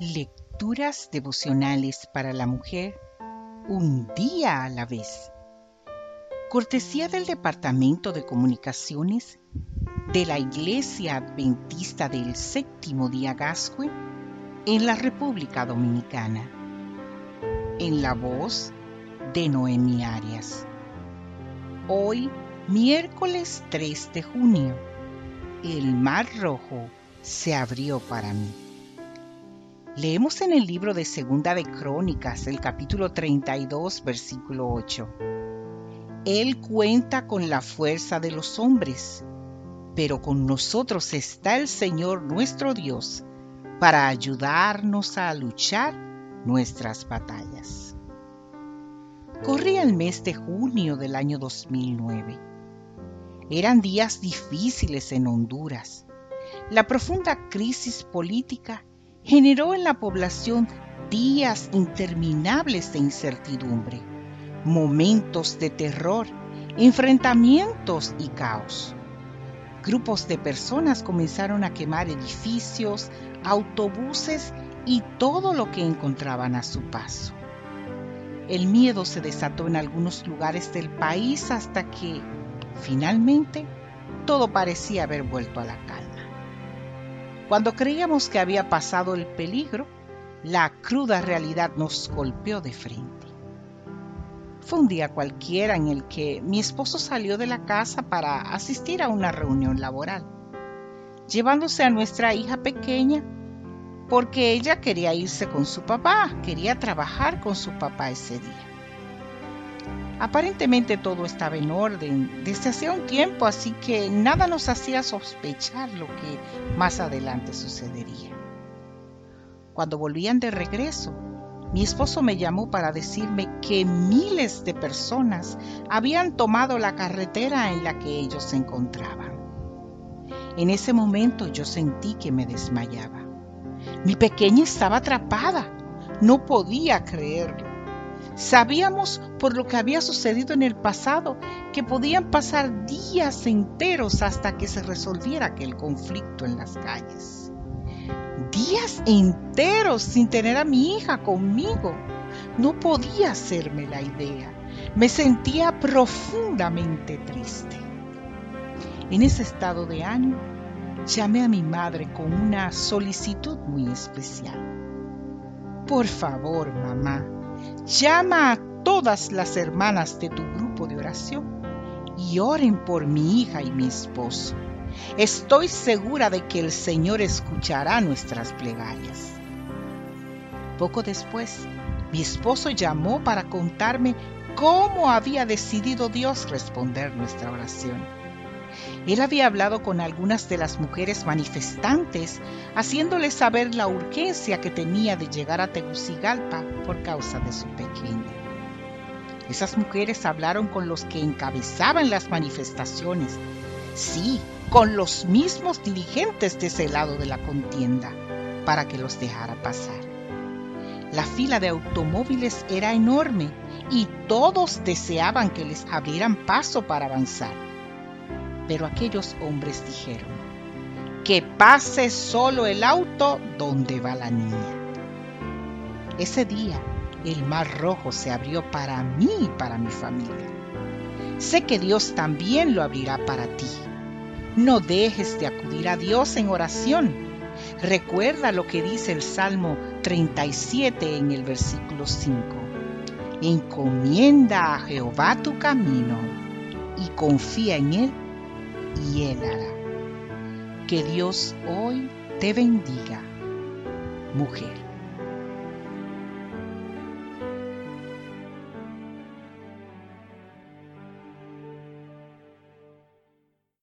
Lecturas devocionales para la mujer un día a la vez. Cortesía del Departamento de Comunicaciones de la Iglesia Adventista del Séptimo Día Gascue en la República Dominicana. En la voz de Noemi Arias. Hoy, miércoles 3 de junio, el Mar Rojo se abrió para mí. Leemos en el libro de Segunda de Crónicas, el capítulo 32, versículo 8. Él cuenta con la fuerza de los hombres, pero con nosotros está el Señor nuestro Dios para ayudarnos a luchar nuestras batallas. Corría el mes de junio del año 2009. Eran días difíciles en Honduras. La profunda crisis política generó en la población días interminables de incertidumbre, momentos de terror, enfrentamientos y caos. Grupos de personas comenzaron a quemar edificios, autobuses y todo lo que encontraban a su paso. El miedo se desató en algunos lugares del país hasta que, finalmente, todo parecía haber vuelto a la calma. Cuando creíamos que había pasado el peligro, la cruda realidad nos golpeó de frente. Fue un día cualquiera en el que mi esposo salió de la casa para asistir a una reunión laboral, llevándose a nuestra hija pequeña porque ella quería irse con su papá, quería trabajar con su papá ese día. Aparentemente todo estaba en orden desde hacía un tiempo, así que nada nos hacía sospechar lo que más adelante sucedería. Cuando volvían de regreso, mi esposo me llamó para decirme que miles de personas habían tomado la carretera en la que ellos se encontraban. En ese momento yo sentí que me desmayaba. Mi pequeña estaba atrapada. No podía creerlo. Sabíamos por lo que había sucedido en el pasado que podían pasar días enteros hasta que se resolviera aquel conflicto en las calles. Días enteros sin tener a mi hija conmigo. No podía hacerme la idea. Me sentía profundamente triste. En ese estado de ánimo, llamé a mi madre con una solicitud muy especial. Por favor, mamá, Llama a todas las hermanas de tu grupo de oración y oren por mi hija y mi esposo. Estoy segura de que el Señor escuchará nuestras plegarias. Poco después, mi esposo llamó para contarme cómo había decidido Dios responder nuestra oración. Él había hablado con algunas de las mujeres manifestantes, haciéndoles saber la urgencia que tenía de llegar a Tegucigalpa por causa de su pequeña. Esas mujeres hablaron con los que encabezaban las manifestaciones, sí, con los mismos dirigentes de ese lado de la contienda, para que los dejara pasar. La fila de automóviles era enorme y todos deseaban que les abrieran paso para avanzar. Pero aquellos hombres dijeron, que pase solo el auto donde va la niña. Ese día el mar rojo se abrió para mí y para mi familia. Sé que Dios también lo abrirá para ti. No dejes de acudir a Dios en oración. Recuerda lo que dice el Salmo 37 en el versículo 5. Encomienda a Jehová tu camino y confía en Él hará. Que Dios hoy te bendiga, mujer.